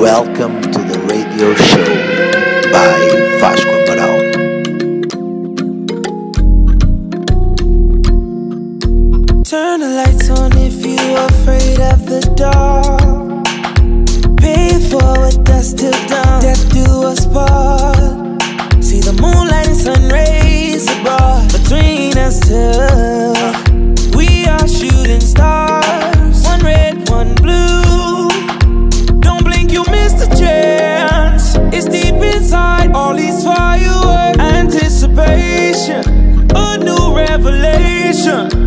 Welcome to the radio show by Vasco Amaral. Turn the lights on if you're afraid of the dark. Pay it forward, dust till dawn. Death do us part. See the moonlight and sun rays abroad between us two. Revelation.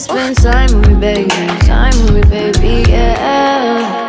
Spend time with me, baby. Time with me, baby. Yeah.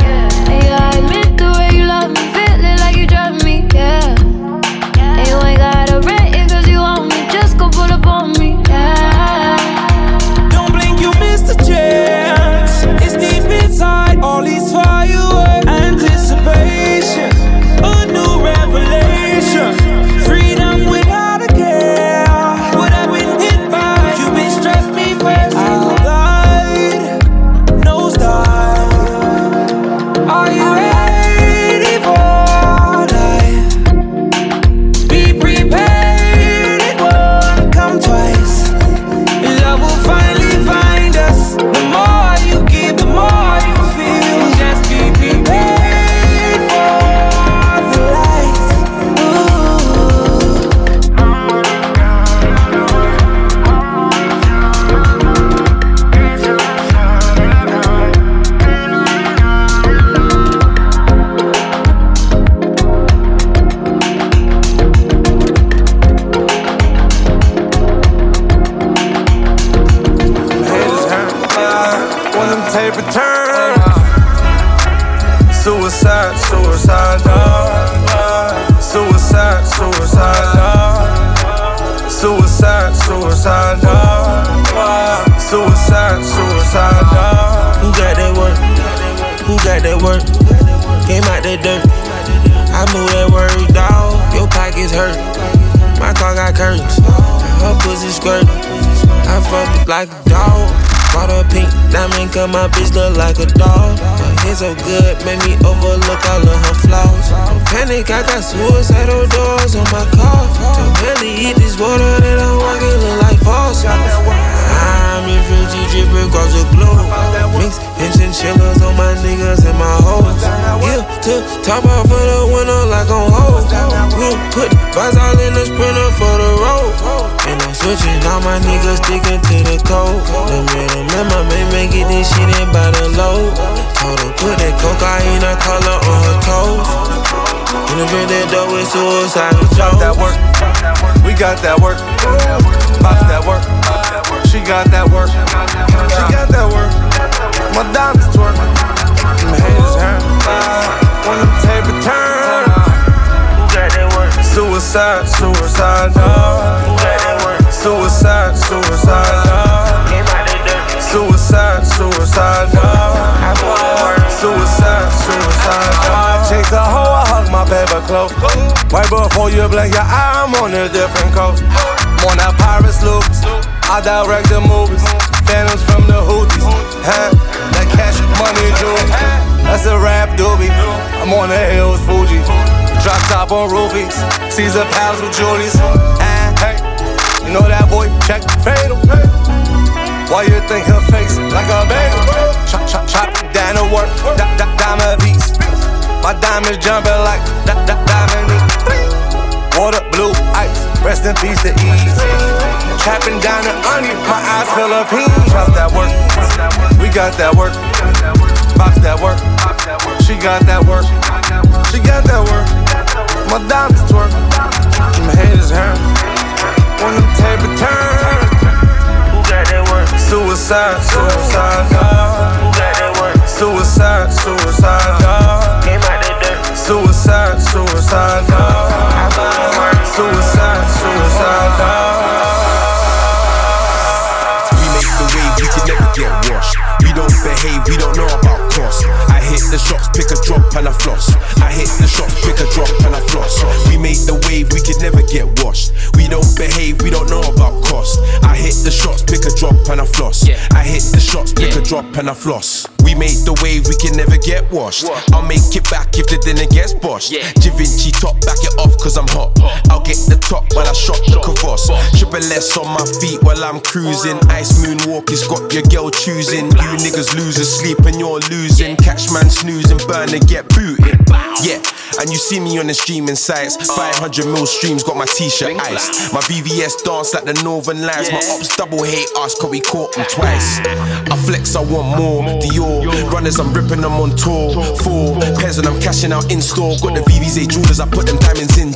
A dog. Her hair so good, made me overlook all of her flaws. Don't panic, I got suicidal doors on my car. Don't barely eat this water that I'm walking, look like false. In Fiji dripping across the globe. Mix and chinchillas on my niggas and my hoes. Yeah, to top off of the window like on hold. We'll put vibes all in the sprinter for the road. And I'm switching all my niggas sticking to the code. The middle man, my man, make it this shit in by the load. Told her put that cocaine, I color on her toes. In the bed, that door with suicidal Got that work. We got that work. Pops that work. She got that work. She got that work. My diamonds twerk. Them haters hurt. When them taper turn. Who got that work? Suicide, suicide, dog. Who got that work? Suicide, suicide, dog. Came out that dirt. Suicide, suicide. I that. Suicide, suicide, dog. Chase a hoe, I hug my paper close. Right before you blink your eye, I'm on a different coast. I'm on that pirate sloop. I direct the movies. Phantoms from the Houthis. Huh? That cash money jewel. That's a rap doobie. I'm on the hills, Fuji. Drop top on roofies. Caesar pals with Julius. Ah, hey, you know that boy, check fatal. Why you think her face like a baby? Chop, chop, chop, down to work, da, diamond beats. My diamonds jumping like da, da, diamond Water, blue, ice, rest in peace to ease. Trapping down the onion, my eyes Philippines. Drop that work, we got that work. Box that work, she got that work. She got that work. My diamonds work. Them haters hurt when them tape turn got that work? Suicide, suicide, dog. Who got that work? Suicide, suicide, dog. Suicide, suicide, dog. Suicide, suicide, dog. We make the wave, we can never get washed. We don't behave, we don't know about cost. I hit the shots, pick a drop and I floss. I hit the shots, pick a drop and I floss. We made the wave, we can never get washed. We don't behave, we don't know about cost. I hit the shots, pick a drop and I floss. I hit the shots, pick a drop and I floss. We made the wave, we can never get washed. I'll make it back if the dinner gets boshed. Givenchy top, back it off cause I'm hot. I'll get the top while I shot the kavos. Triple S on my feet while I'm cruising. Ice moonwalk has got your girl choosing. You niggas losers sleep and you're losing. Catch man snoozing, burn and get booted. Yeah, and you see me on the streaming sites. 500 mil streams, got my t-shirt iced. My VVS dance like the Northern Lights. My ops double hate us cause we caught them twice. I flex, I want more. Dior runners, I'm ripping them on tour. Four pairs and I'm cashing out in store. Got the VVS jewelers, I put them diamonds in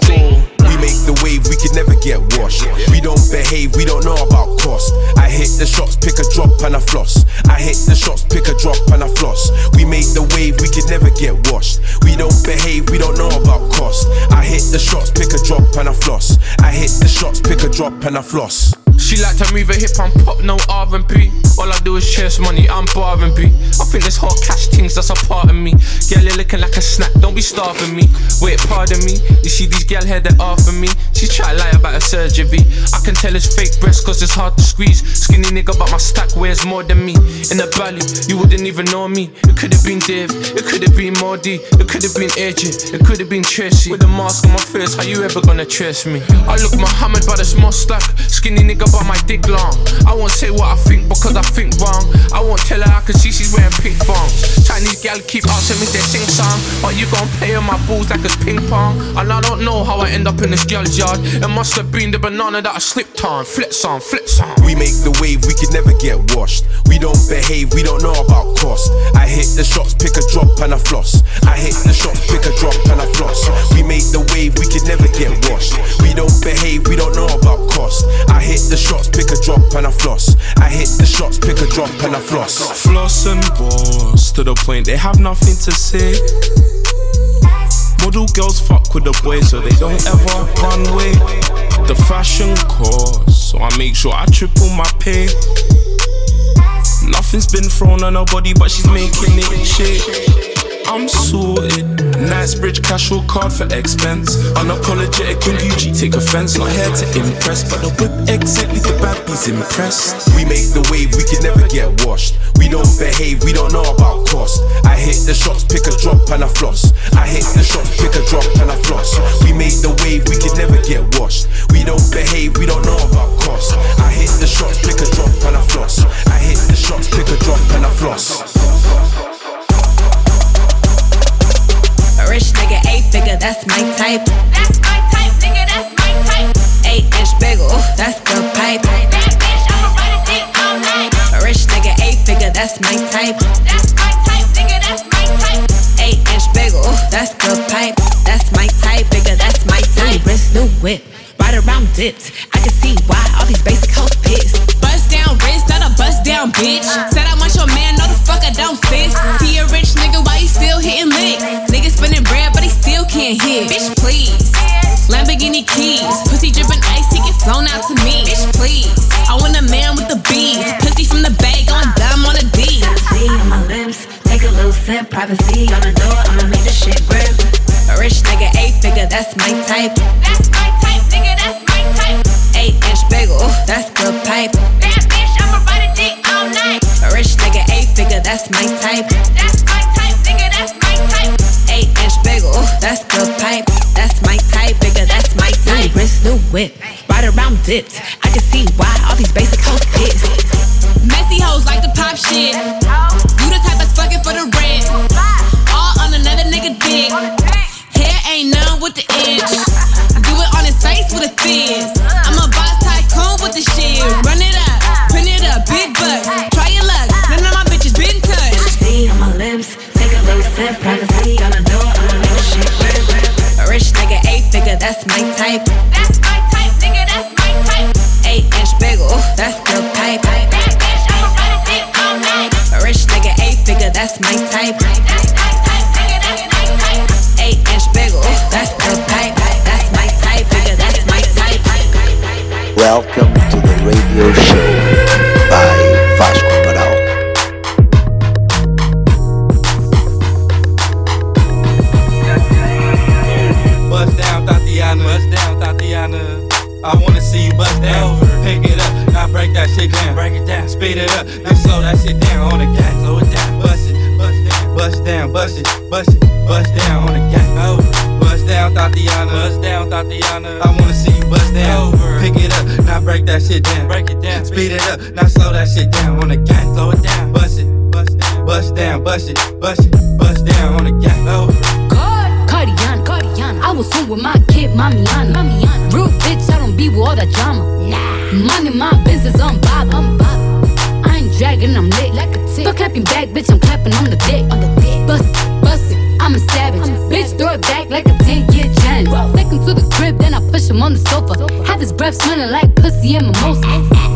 make the wave, we can never get washed. We don't behave, we don't know about cost. I hit the shots, pick a drop and a floss. I hit the shots, pick a drop and a floss. We make the wave, we can never get washed. We don't behave, we don't know about cost. I hit the shots, pick a drop and a floss. I hit the shots, pick a drop and a floss. She like to move a hip and pop, no R&B. All I do is chase money, I'm bar and B. I think this whole cash things, that's a part of me. Girl, you're looking like a snack, don't be starving me. Wait, pardon me. You see these gal here that are me. She try to lie about her surgery. I can tell it's fake breast cause it's hard to squeeze. Skinny nigga, but my stack weighs more than me. In the valley, you wouldn't even know me. It could have been Dave, it could have been Mordy, it could have been AJ, it could have been Tracy. With a mask on my face, how you ever gonna trace me? I look Muhammad, but it's more stack. Skinny nigga, but my dick long. I won't say what I think because I think wrong. I won't tell her I can see she's wearing pink thongs. Chinese gal keep asking me they sing song, but you gon' play on my balls like it's ping pong. And I don't know how I end up in this girl's yard. It must have been the banana that I slipped on. Flips on, flips on. We make the wave, we can never get washed. We don't behave, we don't know about cost. I hit the shots, pick a drop and a floss. I hit the shots, pick a drop and a floss. We make the wave, we can never get washed. We don't behave, we don't know about cost. I hit the shots, pick a drop and I floss. I hit the shots, pick a drop and I floss. Floss and boss to the point they have nothing to say. Model girls fuck with the boys so they don't ever run away. The fashion course, so I make sure I triple my pay. Nothing's been thrown on her body, but she's making it shake. I'm sorted. Knightsbridge casual card for expense. Unapologetic in Gucci, take offense. Not here to impress, but the whip exit leave the bad bees impressed. We make the wave, we can never get washed. We don't behave, we don't know about cost. I hit the shots, pick a drop and I floss. I hit the shots, pick a drop and I floss. We make the wave, we can never get washed. We don't behave, we don't know about cost. I hit the shots, pick a drop and I floss. I hit the shots, pick a drop and I floss. Rich nigga, eight figure, that's my type. That's my type, nigga, that's my type. Eight inch bagel, that's the pipe. That bitch, I'ma ride a dick all night. A rich nigga, eight figure, that's my type. That's my type, nigga, that's my type. Eight inch bagel, that's the pipe. That's my type, bigger, that's my type. New wrist, new whip, ride around dipped. I can see why all these basic hoes pissed. Bust down wrist, not a bust down bitch. Said I want your man, no the fuck I don't sis. See a rich nigga, why he still hitting licks? Nigga spinning bread, but he still can't hit. Bitch, please. Lamborghini keys, pussy dripping ice, he get flown out to me. Bitch, please. I want a man with the bees, pussy from the bag on dumb on a D. See on my lips, take a little sip. Privacy on the door, I'ma make the shit grip. A rich nigga, eight figure, that's my type. That's my type, nigga, that's my type. Eight inch bagel, that's the pipe. That bitch, I'ma ride a dick all night. A rich nigga, eight figure, that's my type. That's my type, nigga, that's my type. Eight inch bagel, that's the pipe. That's my type, bigger, that's my type. New wrist, new whip, ride around dipped. I can see why all these basic hoes pissed. Messy top shit. You the type that's fucking for the rent. All on another nigga dick. Hair ain't none with the inch. Do it on his face with a fizz. I'm a boss tycoon with the shit. Run it up, print it up, big bucks. Try your luck. None of my bitches been touched. See on my lips, take a little sip, privacy on the door, I'ma shit rip, rip. A rich nigga, eight figure, that's my type. That's my type, nigga, that's my type. Eight inch big, ooh, that's the pipe. Bad bitch, I'ma ride a all night. A rich nigga, eight figure, that's my type. That's my type, nigga, type. Eight inch big, that's the pipe. That's my type, nigga, that's my type. Welcome to the radio show by Vasco Amaral. Bust down, Thotiana. Bust down, Thotiana. I wanna see you bust down. Pick it up, now break that shit down. Break it down, speed it up, then slow that shit down on the gang. Slow it down, bust it, bust down, bust it, bust it, bust down on the gang. Over. Bust down, Thotiana. Bust down, Thotiana. I wanna see you bust down. Over. Pick it up, now break that shit down. Break it down, speed it up, now slow that shit down on the gang. Slow it down, bust it, bust down, bust down, bust it, bust it, bust down on the gang. Over. Cardiana, Cardiana. I was home with my kid, Mamiana. Mamiana. Real bitch, I don't be with all that drama. Nah. Money, my business, I'm bob. I'm. Dragging, I'm lit like a tick. Fuck clapping back, bitch, I'm clapping on the dick. On the dick. Bust it, bust it, I'm a savage. bitch, throw it back like a 10 year challenge. Take him to the crib, then I push him on the sofa. Have his breath smelling like pussy and mimosa.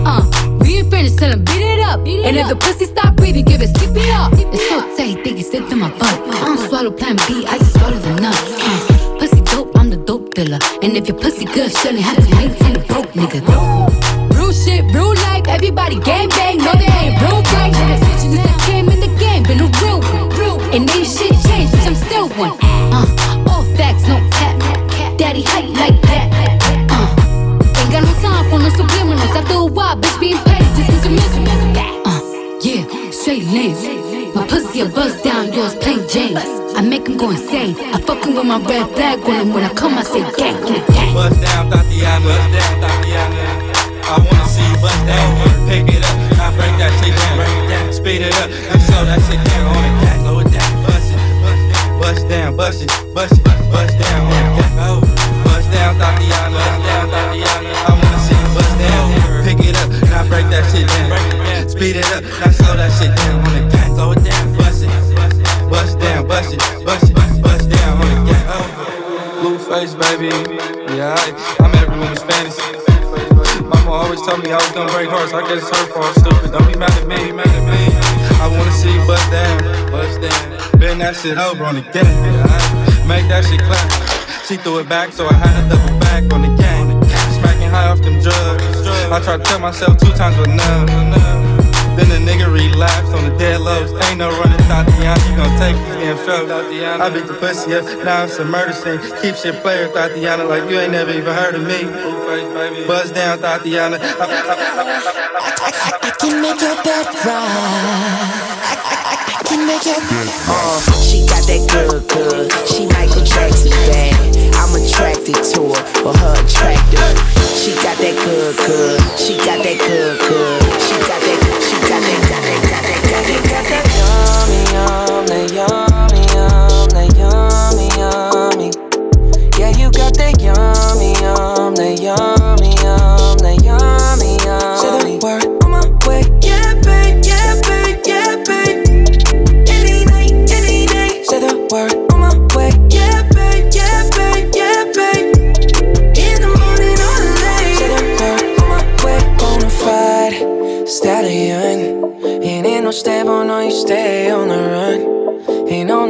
Uh, we ain't finished, tell him beat it up. and if the pussy stop breathing, give it CPR. It's so tight, think it's to my butt. I don't swallow plan B, I just swallow the nut. Uh, pussy dope, I'm the dope dealer. And if your pussy good, shouldn't have to maintain a broke nigga. Real shit, real life, everybody gang bang, a buzz down, yours plain Jane. I make him go insane. I fucking with my red flag on him. When I come, I say gang on the gang. Bust down, Thotiana. Bust down, Thotiana. I wanna see you bust down. Pick it up, now break that shit down. Break it down, speed it up, and slow that shit down on the gang. Slow it down, bust it, bust down, bust it, bust it, bust down on the gang. Oh, bust down, Thotiana. Bust down, Thotiana. I wanna see you bust down. Pick it up, now break that shit down. Speed it up, now slow that shit down baby. Yeah, I'm every woman's fantasy. Mama always told me I was gonna break hearts. I guess it's her fault, stupid. Don't be mad at me, mad at me. I wanna see you bust down, bust. Bend that shit over on the gang. Make that shit clap. She threw it back, so I had to double back on the gang. Smacking high off them drugs. I tried to tell myself two times, but none. Then the nigga relapsed on the dead lows. Ain't no running, Thotiana. You gon' take these damn shows. I beat the pussy up, now it's a murder scene. Keep shit player, Thotiana, like you ain't never even heard of me. Buzz down, Thotiana. I can make your bed right. Can make your Uh, she got that good, good. She Michael Jackson bad. I'm attracted to her for her attractive. She got that good, good. She got that good, good. She got that, she got that, got that, got that, got that, got that yummy, yum, that yum,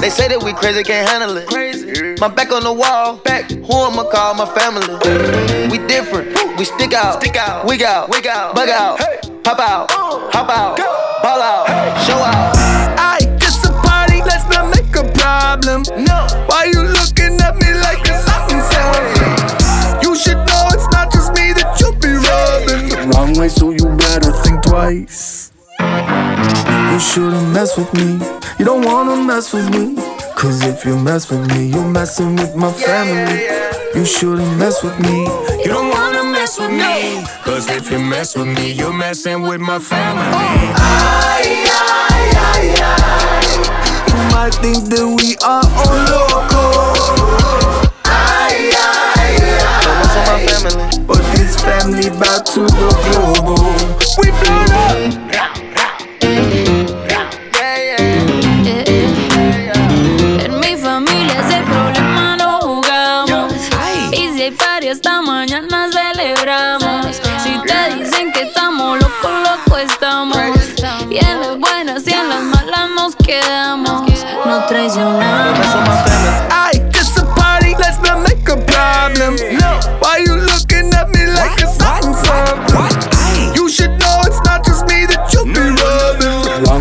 They say that we crazy, can't handle it. Crazy. My back on the wall, back. Who I'ma call my family? We different, we stick out, stick out, wig out, wig out, bug out, pop out, hop out, ball out, show out. I just a party, let's not make a problem. No, why you looking at me like it's insane? You should know it's not just me that you be rubbing. Wrong way, so you better think twice. You shouldn't mess with me. You don't wanna mess with me. Cause if you mess with me, you're messing with my family. You shouldn't mess with me. You don't wanna mess with me. Cause if you mess with me, you're messing with my family. Oh. You might think that we are all loco. Don't my family. But this family bout to go global. We blown up.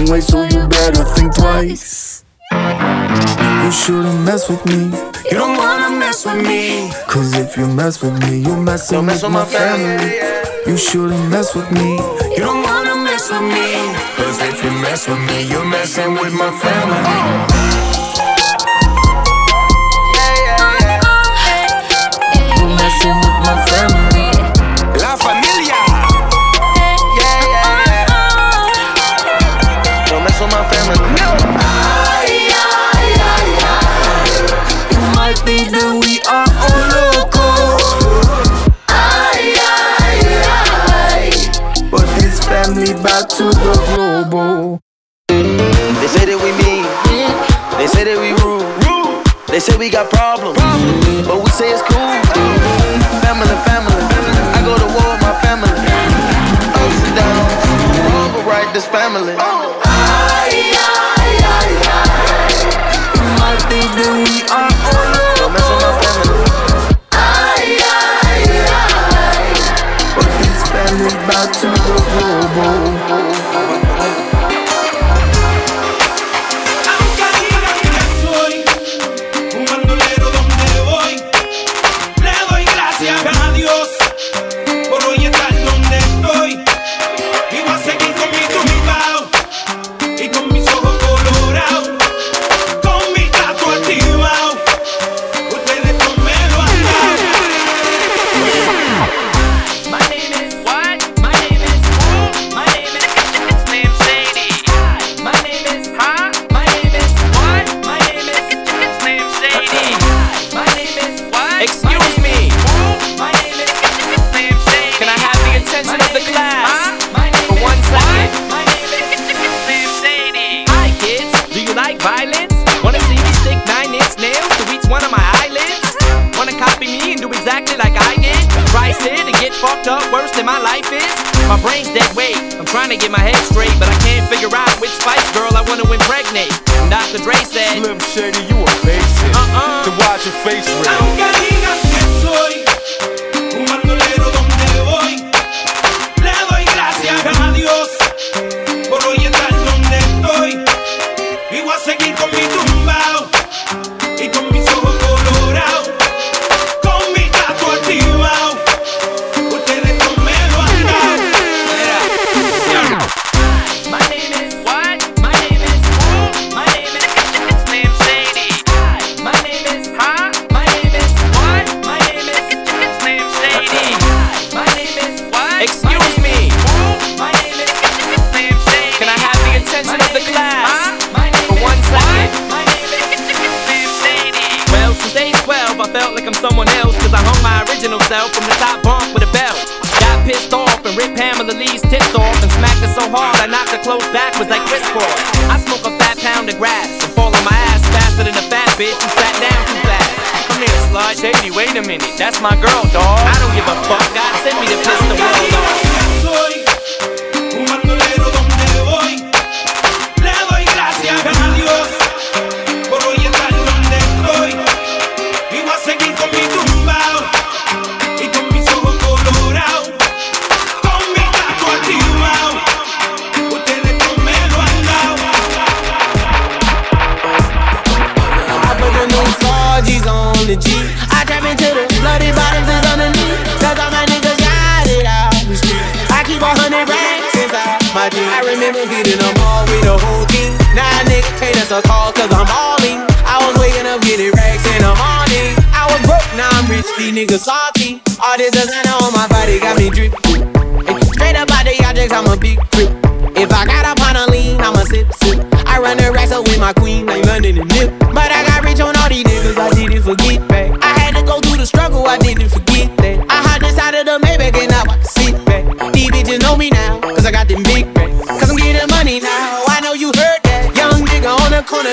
Rubbing. So you better think twice. You shouldn't mess with me. You don't wanna mess with me. Cause if you mess with me, you're messing with my family. You shouldn't mess with me. You don't wanna mess with me. Cause if you mess with me, you're messing with my family. You're messing with my family. They say we got problems. But we say it's cool. Family, family. I go to war with my family. Ups and downs. Wrong or right, this family. You might think that we are Slim Shady, you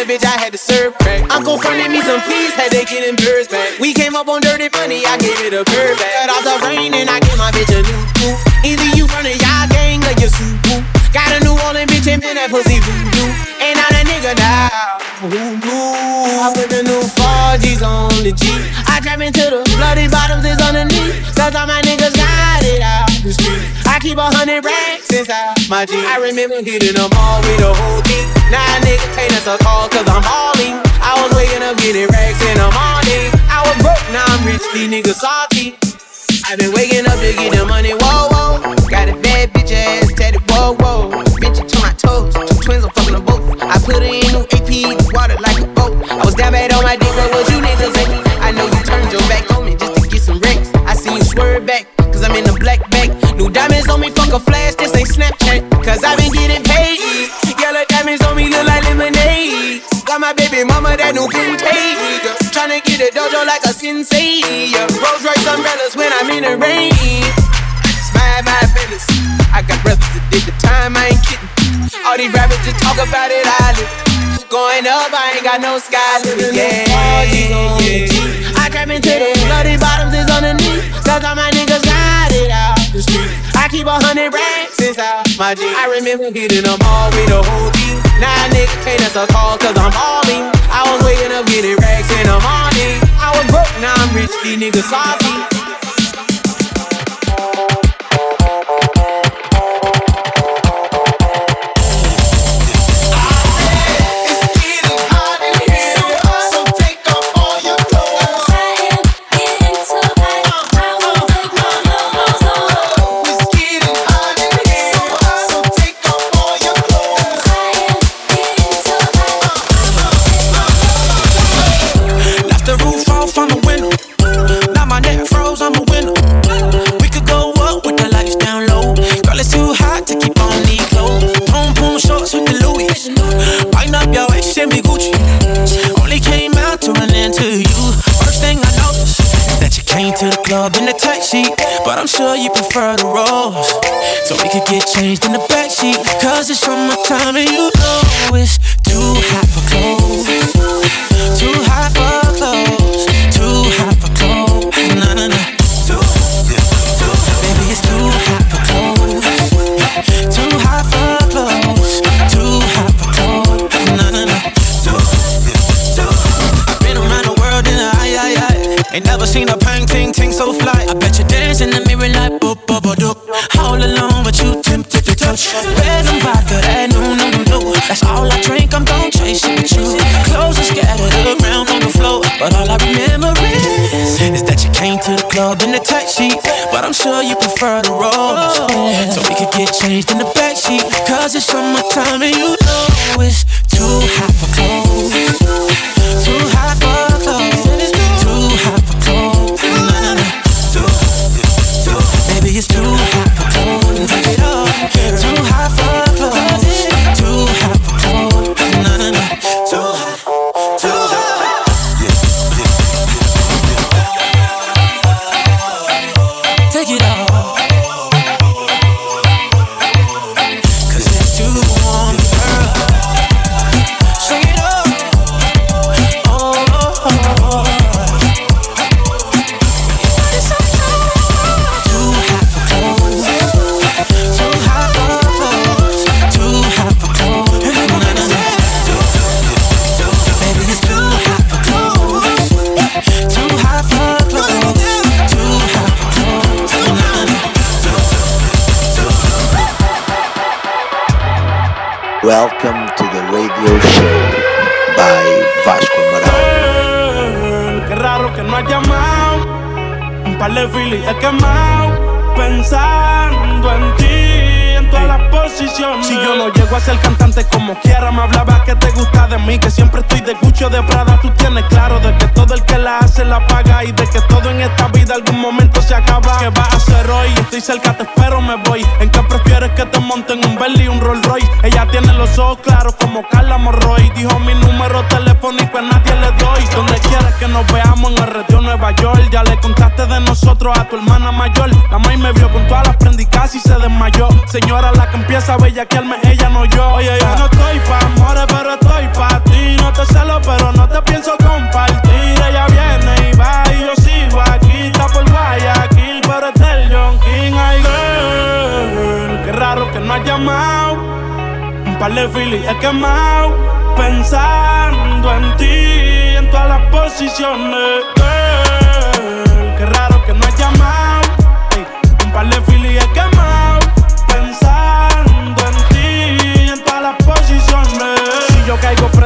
bitch, I had to serve crack. Uncle fronted me some peas, had to get them birds back. We came up on dirty money, I gave it a bird back. Cut off the rain and I gave my bitch a new coupe. Either you from the y'all gang or you super. Got a New Orleans bitch and man that pussy voodoo. And I'm that nigga now. Who knew? I put the new 4G's on the G. I trap into the bloody bottoms is underneath. All my niggas got it out the street. I keep a hundred racks inside my jeans. I remember hitting them all with the whole team. Now a nigga can't answer calls cause I'm balling. I was waking up getting racks in the morning. I was broke, now I'm rich, these niggas salty. I've been waking up to get the money, whoa, whoa. Got a bad bitch ass tatted, whoa, whoa. Bitch to my toes, two twins, I'm fucking them both. I put her in new AP, water like Diamonds on me, fuck a flash, this ain't Snapchat. Cause I been getting paid. Yellow diamonds on me look like lemonade. Got my baby mama that new Bentayga. Tryna get a dojo like a sensei. Yeah. Rolls Royce umbrellas when I'm in the rain. It's my, business. I got brothers that did the time, I ain't kidding. All these rappers just talk about it, I live. Going up, I ain't got no sky limit. Yeah, yeah. I trap into the bloody bottoms is underneath. Cause all my niggas street. I keep a hundred racks inside my jeans. I remember hitting them all with the whole team. A nigga can't answer calls cause I'm balling. I was waking up getting racks in the morning. I was broke, now I'm rich, these niggas salty. I'm sure you prefer the rose. So we could get changed in the backseat. Cause it's summertime and you know it's But I'm sure you prefer the rose. Oh. So we could get changed in the backseat. Cause it's summertime and you know it's too hot a tu hermana mayor. La maíz me vio con todas las prendas y casi se desmayó. Señora, la que empieza a bellaquearme, ella no yo. Oye, yo no estoy pa' amores, pero estoy pa' ti. No te celo, pero no te pienso compartir. Ella viene y va y yo sigo aquí. Está por Guayaquil, pero está el John King. Ay, girl, qué raro que no has llamado. Un par de filis he quemado. Pensando en ti, en todas las posiciones.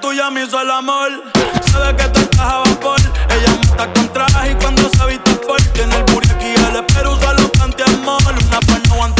tuya me hizo el amor. Sabe que tú estás a vapor. Ella mata con traje y cuando se viste por. Tiene el buri aquí, el espero usa los panty amor. Una pues no aguanta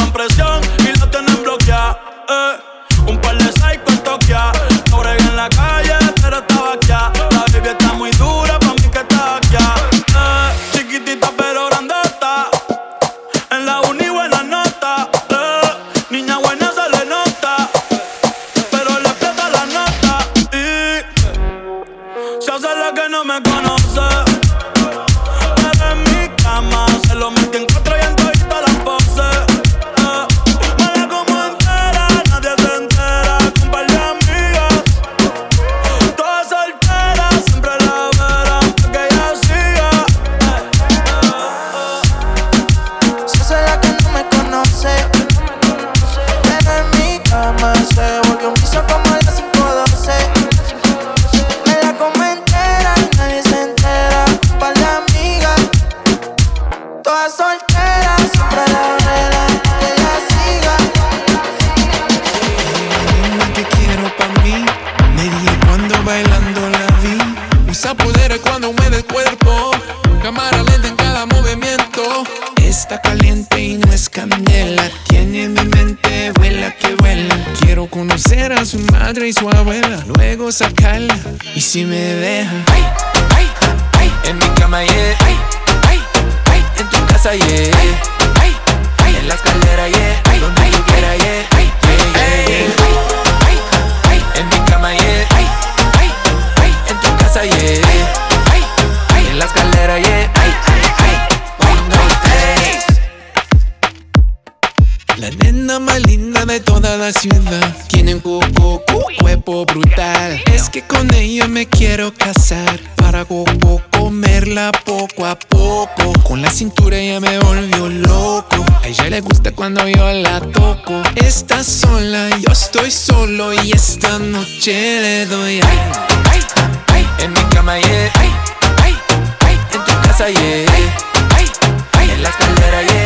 más linda de toda la ciudad. Tienen coco, -co cuerpo brutal. Es que con ella me quiero casar. Para coco, comerla poco a poco. Con la cintura ella me volvió loco. A ella le gusta cuando yo la toco. Está sola, yo estoy solo. Y esta noche le doy. Ay, ay. En mi cama, yeah. Ay, ay, ay. En tu casa, yeah. Ay, ay, ay. En la escalera, yeah.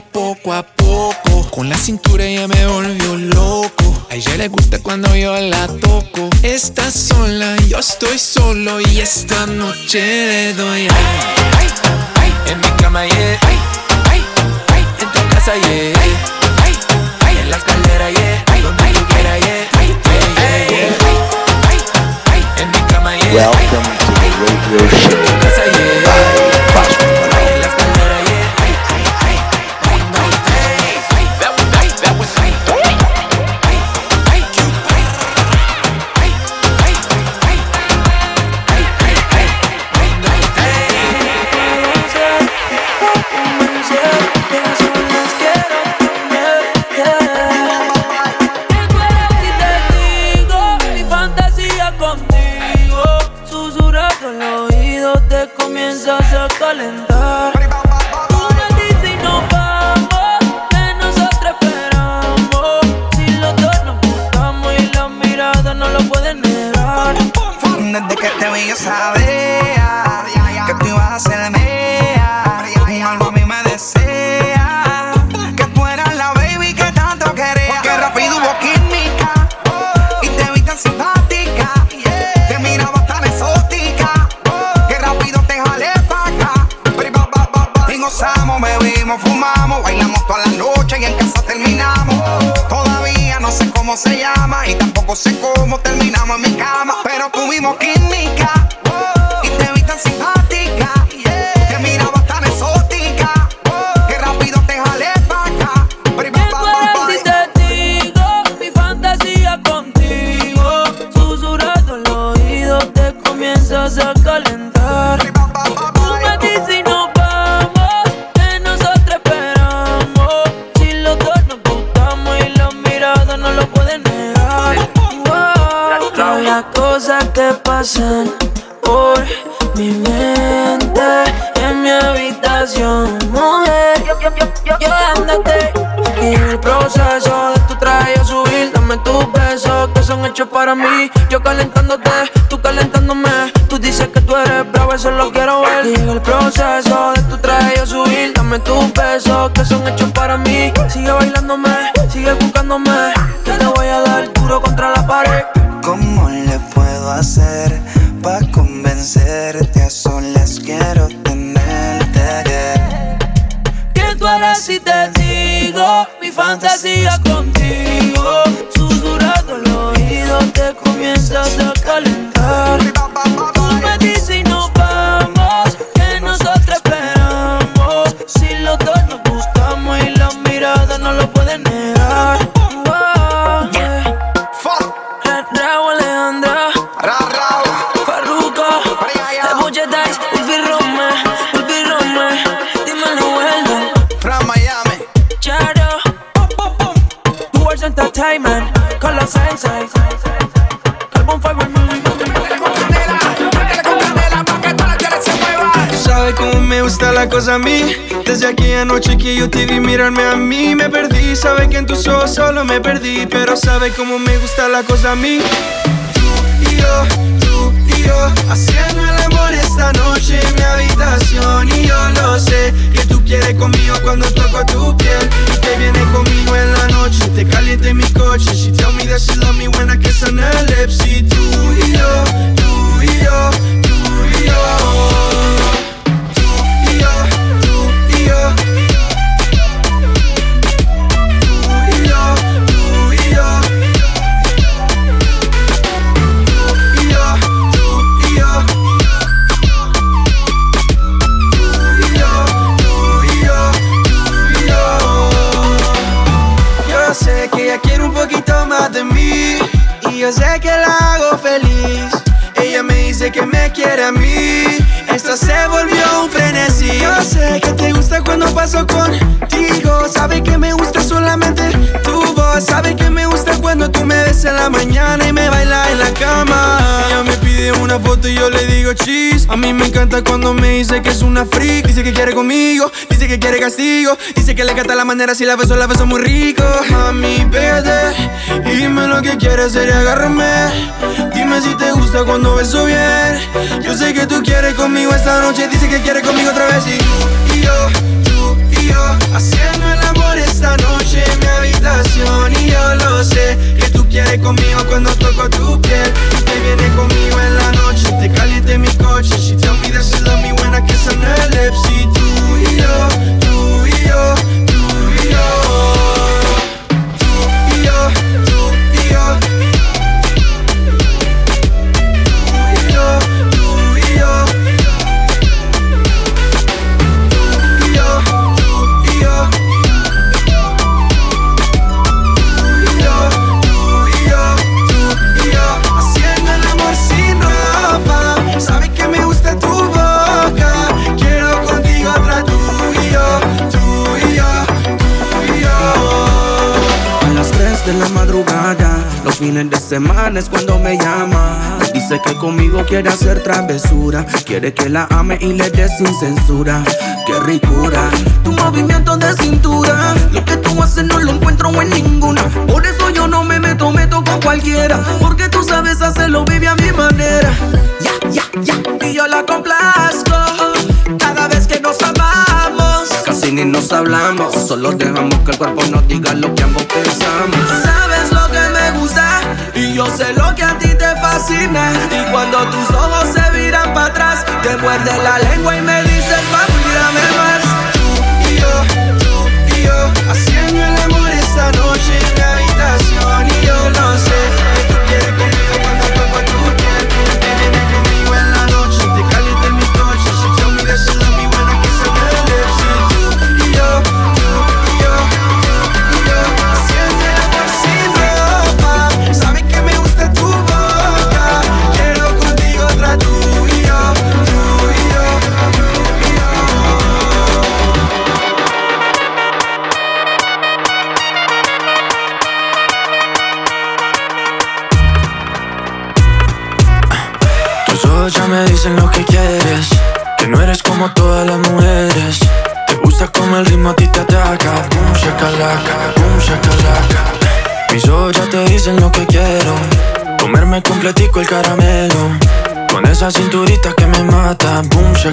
Poco a poco, con la cintura ella me volvió loco. A ella le gusta cuando yo la toco. Está sola, yo estoy solo y esta noche doy. Ay, ay, ay, en mi cama. Ay, ay, ay, en tu casa. Ay, ay, ay. Ay. Ay. Ay, ay, ay. Welcome to the radio show. y saber cosa a mí. Desde aquella noche que yo te vi mirarme a mí, me perdí. Sabe que en tus ojos solo me perdí. Pero sabe cómo me gusta la cosa a mí. Tú y yo, tú y yo, haciendo el amor esta noche en mi habitación. Y yo lo sé que tú quieres conmigo cuando toco tu piel. Y te vienes conmigo en la noche, te calienta en mi coche. She tell me that she love me when I kiss on her lips. Tú y yo, tú y yo, tú y yo. Sé que la hago feliz. Ella me dice que me quiere a mí. Esto se volvió un frenesí. Yo sé que te gusta cuando paso contigo. Sabe que me gusta solamente tu voz. Sabe que me gusta cuando tú me ves en la mañana y me baila en la cama. Ella me pide una foto y yo le digo cheese. A mí me encanta cuando me dice que es una freak. Dice que quiere conmigo, dice que quiere castigo. Dice que le encanta la manera si la beso, la beso muy rico. Mami, vete y dime lo que quieres hacer y agárrame. Dime si te gusta cuando beso bien. Yo sé que tú quieres conmigo esta noche. Dice que quiere conmigo otra vez y tú y yo, tú y yo, haciendo el amor esta noche en mi habitación. Y yo lo sé que tú quieres conmigo cuando toco tu piel. Y te vienes conmigo en la noche, te caliente en mi coche. She tell me that she love me when I kiss on lips. Y tú y yo, tú y yo, fines de semana es cuando me llama. Me dice que conmigo quiere hacer travesura. Quiere que la ame y le dé sin censura. Qué ricura. Tu movimiento de cintura. Lo que tú haces no lo encuentro en ninguna. Por eso yo no me meto, meto con cualquiera. Porque tú sabes hacerlo, vive a mi manera. Ya, ya, ya. Y yo la complazco. Cada vez que nos amamos. Casi ni nos hablamos. Solo dejamos que el cuerpo nos diga lo que ambos pensamos. Sabes lo que me yo sé lo que a ti te fascina. Y cuando tus ojos se viran para atrás, te muerde la lengua y me dices, papi, dame más. Tú y yo, tú y yo, haciendo el amor esta noche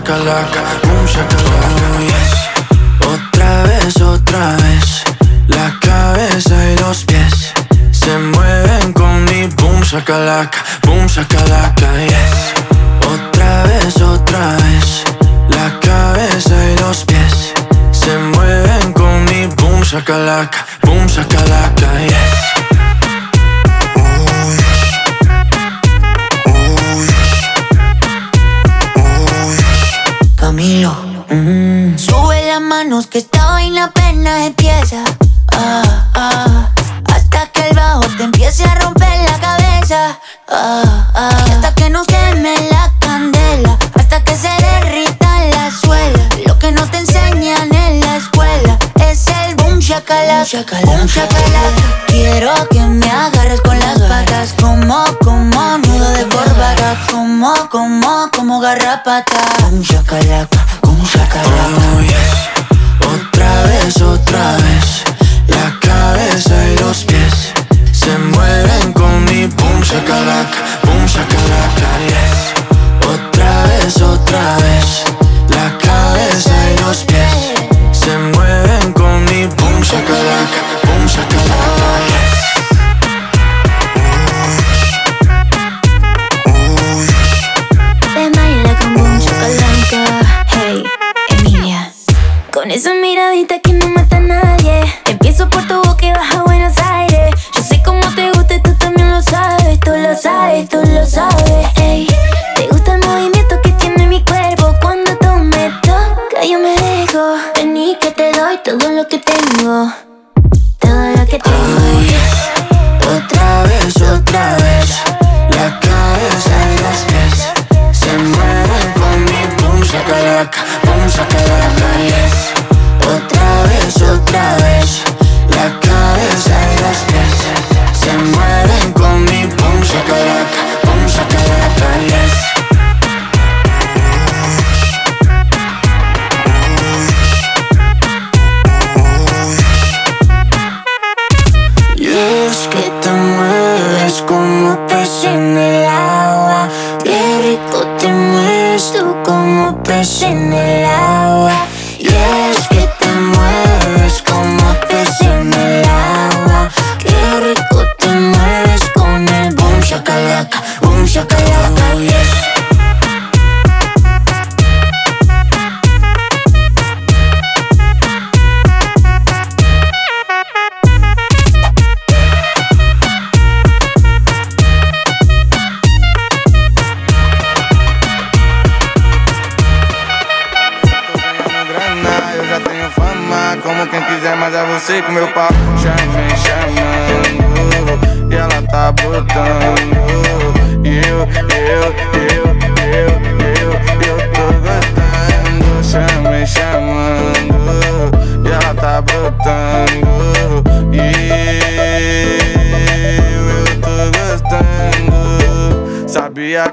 shakalaka. Otra vez, otra vez La cabeza y los pies Se mueven con mi boom shakalaka, boom shakalaka, yes Otra vez, otra vez La cabeza y los pies Se mueven con mi boom shakalaka, boom shakalaka,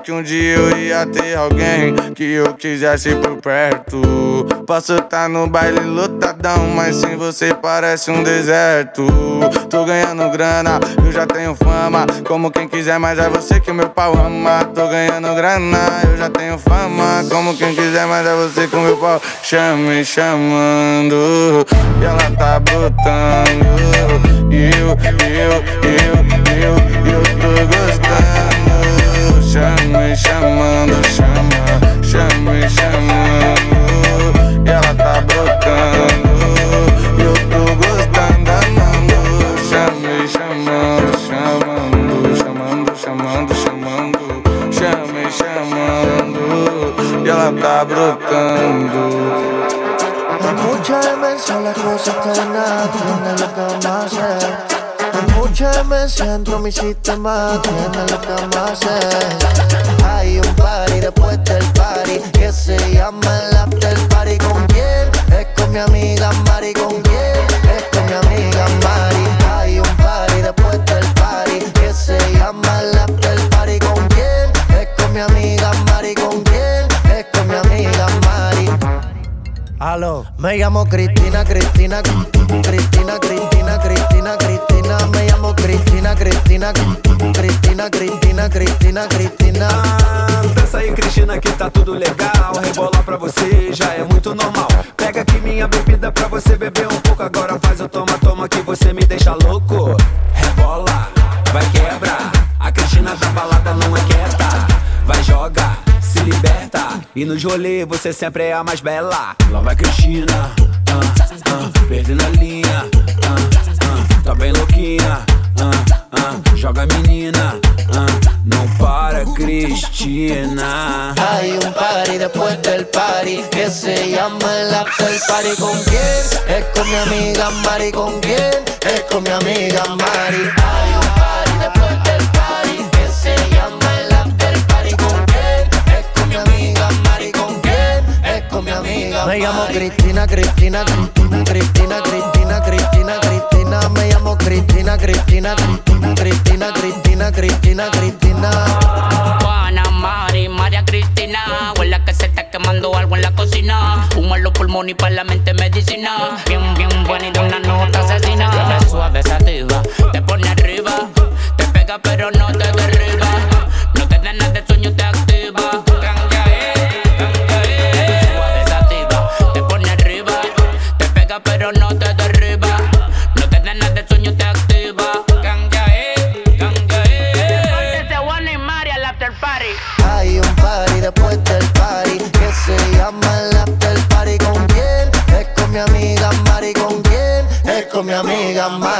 que um dia eu ia ter alguém que eu quisesse por perto. Posso estar no baile lotadão, mas sem você parece um deserto. Tô ganhando grana, eu já tenho fama. Como quem quiser, mas é você que o meu pau ama. Tô ganhando grana, eu já tenho fama. Como quem quiser, mas é você que o meu pau chama e chamando. E ela tá botando. E eu, eu, eu, eu, eu tô gostando chame, chamando, chama, chame, chamando. E ela tá brotando, eu tô tá gostando, amando. Chame, chamando, chamando, chamando, chamando, chamando. Chame, chamando, e ela tá brotando. Escúchame, sola cosa tan natural, lo que más es. De mi sistema, tiene lo que hacer. Hay un party después del party que se llama el after party. ¿Con quién? Es con mi amiga Mari. ¿Con quién? Es con mi amiga Mari. Hay un party después del party que se llama el after party. ¿Con quién? Es con mi amiga Mari. ¿Con quién? Es con mi amiga Mari. Aló, me llamo Cristina, Cristina, Cristina, Cristina, Cristina, Cristina, me llamo Cristina, Cristina, Cristina, Cristina, Cristina, Cristina. Dança aí, Cristina, que tá tudo legal. Rebolar pra você já é muito normal. Pega aqui minha bebida pra você beber um pouco. Agora faz o toma, toma que você me deixa louco. Rebola, vai quebra. A Cristina da balada não é quieta. Vai joga, se liberta. E nos rolê você sempre é a mais bela. Lá vai Cristina, ah, ah, perdendo a linha. Tá bem louquinha. Ah, ah, joga menina. Ah, não para, Cristina. Hay un party después del party que se llama el after party. ¿Con quién? Es con mi amiga Mari. ¿Con quién? Es con mi amiga Mari. Hay un party después del party que se llama el after party. ¿Con quién? Es con mi amiga Mari. ¿Con quién? Es con mi amiga Mari. Me llamo Cristina, Cristina, Cristina, Cristina, Cristina, Cristina. Me llamo Cristina, Cristina, Cristina, Cristina, Cristina, Cristina. Juana, Mari, María Cristina. Huele que se está quemando algo en la cocina. Humo los pulmones y para la mente medicina. Bien, bien de una nota asesina. Suave, sativa. Te pone arriba. Te pega pero no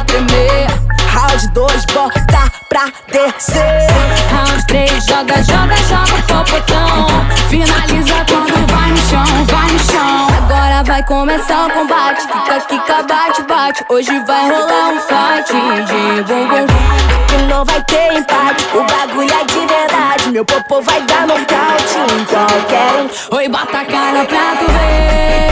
Tremer. Round 2, bota pra descer. Round 3, joga, joga, joga o popotão. Finaliza quando vai no chão, vai no chão. Agora vai começar o combate. Kika, kika, bate, bate. Hoje vai rolar um fight de bumbum. Aqui não vai ter empate. O bagulho é de verdade. Meu popô vai dar nocaute em qualquer um. Oi, bota a cara pra tu ver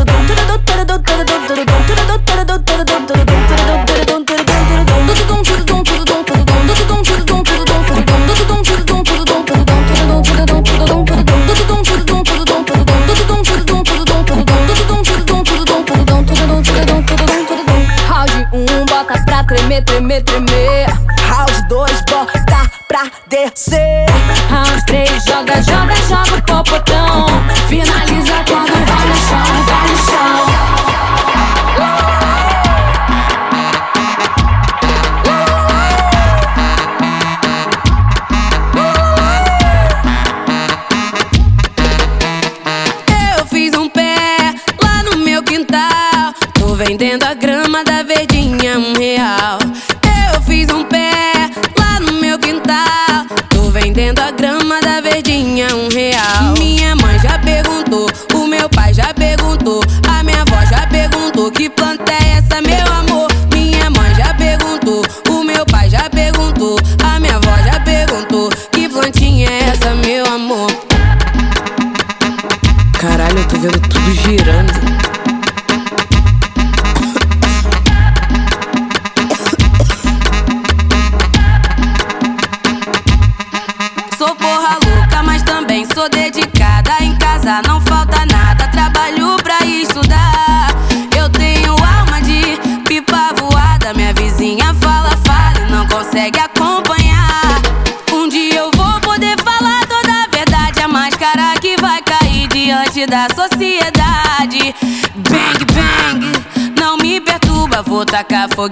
tremer, tremer, tremer.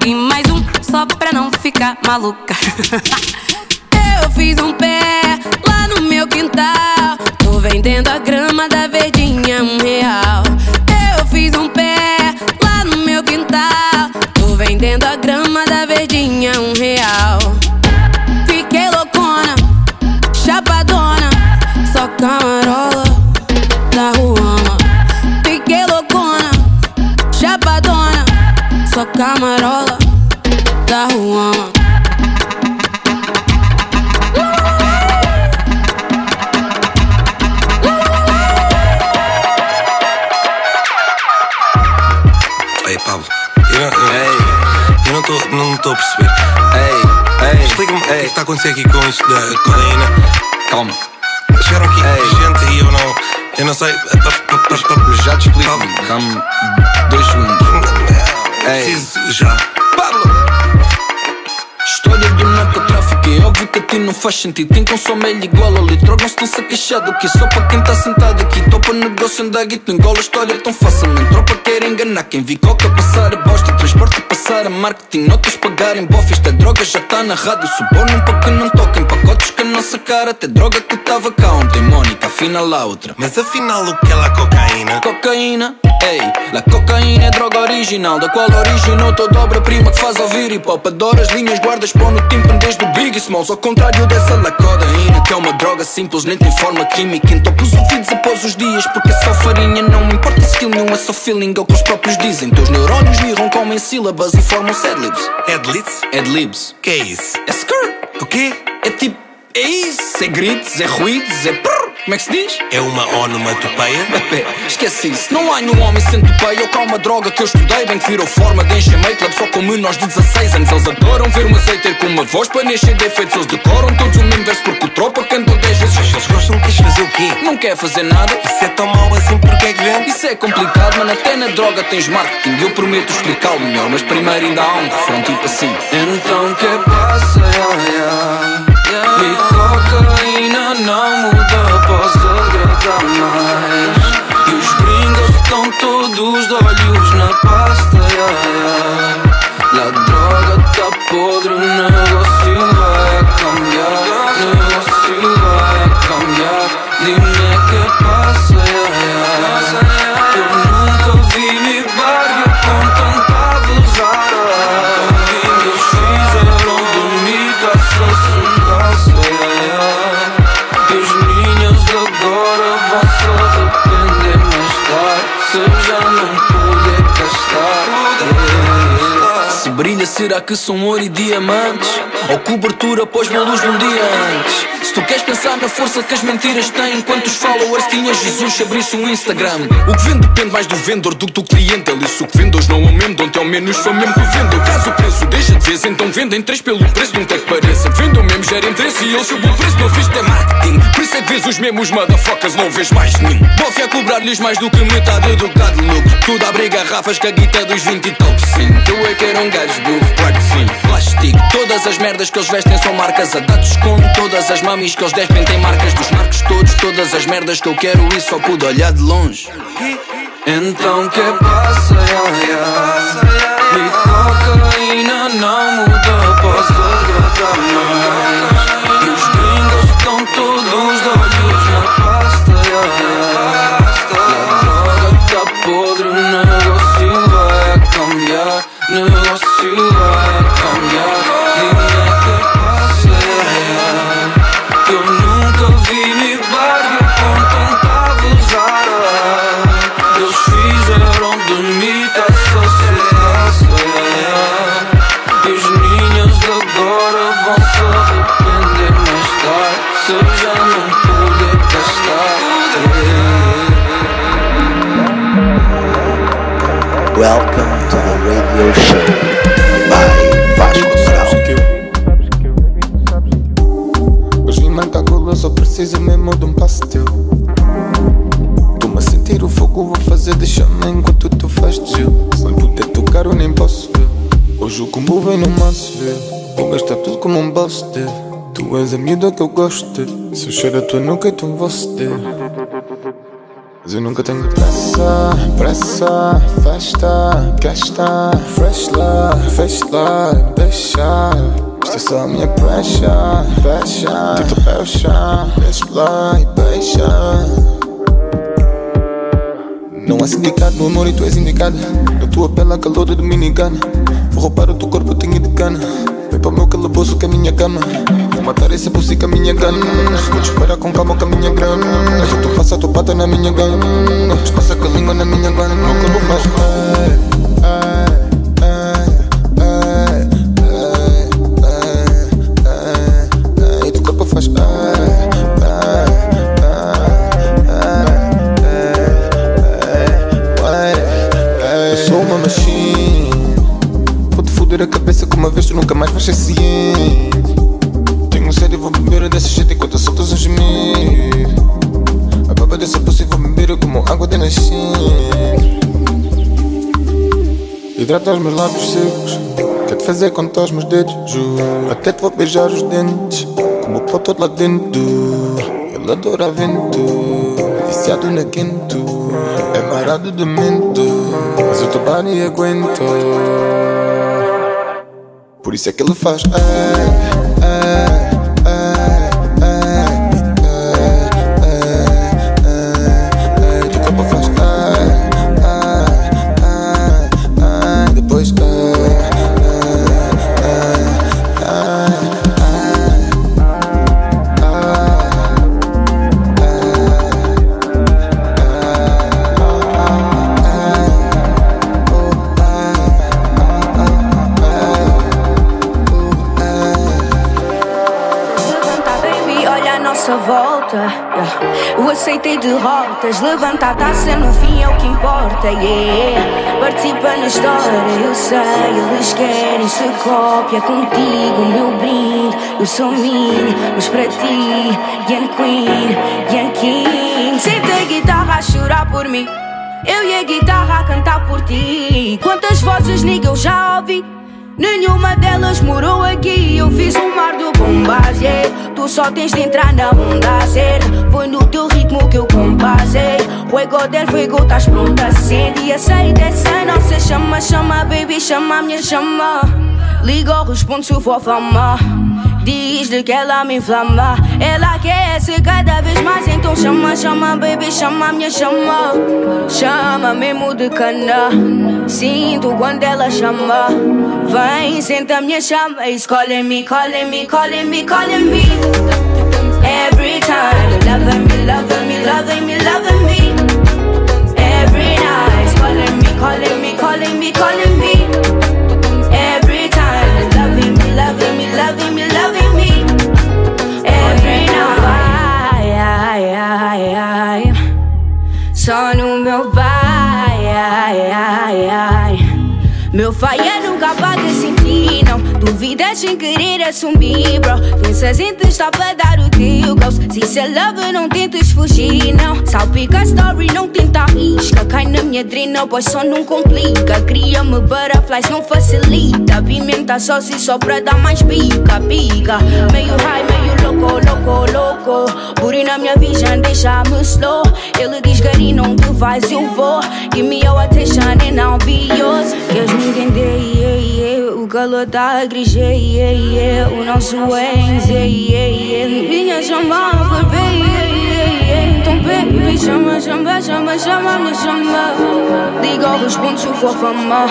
Em mais um, só pra não ficar maluca. el código faz sentido. Quem consome é igual ao litro Não estão-se a queixar do que Só para quem está sentado aqui. Topa negócio anda guito Engola a história tão facilmente. Tropa quer enganar Quem vi coca passar a bosta Transporte passar a marketing Notas pagarem bofe Esta droga já está na rádio. Subornam para que não toquem Pacotes com a nossa cara. Até droga que estava cá ontem Mónica, afinal a outra. Mas afinal o que é lá cocaína? Cocaína, ei, la cocaína é droga original Da qual originou toda obra-prima que faz ouvir hip hop Adoro as linhas guardas pão no tímpano desde o Biggie Smalls. Ao contrário dessa la codeína Que é uma droga simples, nem tem forma química. Entope os ouvidos após os dias Porque é só farinha, não me importa skill nenhum É só feeling, é o que os próprios dizem. Teus neurônios mirram, comem sílabas e formam adlibs Adlibs? Adlibs Que é isso? É skirt. O quê? É tipo, é isso, é gritos, é ruídos, é prrr Como é que se diz? É uma onomatopeia? Bebê, esquece isso, não há nenhum homem centopeia Ou cá uma droga que eu estudei Bem que virou forma de encher meio club Só como nós de 16 anos Eles adoram ver um azeiteiro com uma voz Para encher de efeitos. Eles decoram todos o mesmo verso Porque o tropa cantou 10 vezes. Eles gostam, queres fazer o quê? Não quer fazer nada. Isso é tão mau assim porque é que vende? Isso é complicado, mano, até na droga tens marketing. Eu prometo explicá-lo melhor Mas primeiro ainda há um refrão tipo assim que são ouro e diamantes Ou cobertura pós uma luz um dia antes. Se tu queres pensar na força que as mentiras têm Quantos followers tinha Jesus se abrisse um Instagram. O que vende depende mais do vendedor do que do cliente. Ele isso o que hoje não aumentam Até ao menos foi mesmo que vendam Caso o preço deixa de vez Então vendem três pelo preço de um que pareça. Vendam mesmo, gera interesse e eles subam o preço. Não fiz é marketing Por isso é que vês os mesmos motherfuckers Não vês mais nenhum. Bofe a cobrar-lhes mais do que metade do que dá de lucro. Tudo a abrir garrafas com a guita dos 20 e tal cento. Eu é que era um gajo burro, claro que sim. Plástico, todas as merdas que eles vestem são marcas A dados. Com todas as mamis que eles despem. Têm marcas dos marcos todos Todas as merdas que eu quero e só pude olhar de longe. Então que passa, yeah, yeah. E cocaína não muda, posso agradar mais Tu és a miúda que eu gosto. Se eu cheiro a tua nuca, vou ceder. Mas eu nunca tenho pressa, pressa, festa, que está fresh lá, fresh lá, deixa. Isto é só a minha pressure, pressure, tipo passion, deixa lá e. Não há sindicato no amor e tu és indicada. Da tua pele a calor dominicana. Vou roubar o teu corpo, tenho de cana. Vem para o meu calabouço que é a minha cama. Vou matar esse pussy com a minha gana. Vou te esperar com calma com a minha grana. Se tu passa a tua pata na minha gana. Passa com a língua na minha tu ai, ai, ai, ai. Eu sou uma machine Vou-te foder a cabeça com uma vez Tu nunca mais vais ser ciente Hidrata os meus lábios secos. Quer te fazer contar os meus dedos Juro, até te vou beijar os dentes Como o pó todo lá dentro. Ele adora vento Viciado na quento É marado de mento Mas o teu body aguenta Por isso é que ele faz ai, ai, derrotas, levanta a taça no fim é o que importa. Yeah. Participa na história, eu sei, eles querem se cópia contigo, meu brinde. Eu sou mine, mas para ti, Yan Queen, Yan King. Senta a guitarra a chorar por mim. Eu e a guitarra a cantar por ti. Quantas vozes, nigga, eu já ouvi. Nenhuma delas morou aqui. Eu fiz um mar do bombas, yeah. Tu só tens de entrar na onda certa. Foi no teu ritmo que eu compasei. Fuego del fuego, estás pronta, acende e aceita essa nossa chama. Chama, baby, chama a minha chama. Liga ou responde se for fama. Diz-lhe que ela me inflama. Ela quer ser cada vez mais. Então chama, chama, baby, chama minha chama. Chama mesmo de cana. Sinto quando ela chama. Vem, senta minha chama. Escolhe me, colhe me, colhe me, colhe me. Every time, loving me, loving me, loving me, loving me. Every night, calling me, calling me, calling me, calling me. Meu pai é nunca apaga sem ti, não. Duvidas sem querer assumir, bro. Pensas em testar para dar o teu ghost Se isso é love, não tentes fugir, não. Salpica story, não tenta risca Cai na minha drena, pois só não complica. Cria-me butterflies, não facilita. Pimenta só se só pra dar mais pica, pica. Meio high, meio louco, louco, louco Buri na minha vision, deixa-me slow. Ele diz, Gary, não te vais, eu vou. Give me your attention and I'll be yours. Queres me entender, yeah, yeah. O calor tá a yeah, yeah. O nosso ex, yeah, yeah, yeah. Minha chama, baby, yeah, yeah, baby, chama, chama, chama, chama, me chama Liga ou responde se for fama.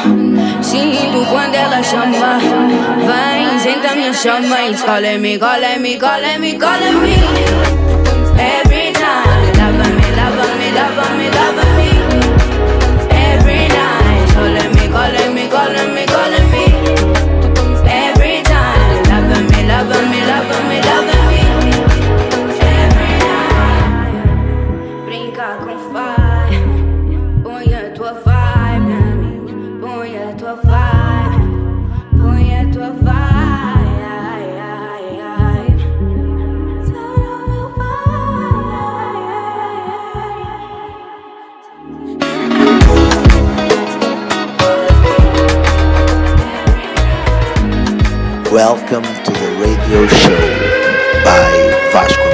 Sinto quando ela chama. Vem, senta minha chama. Escolhe me, colhe me, colhe me, colhe me Welcome to the radio show by Vasco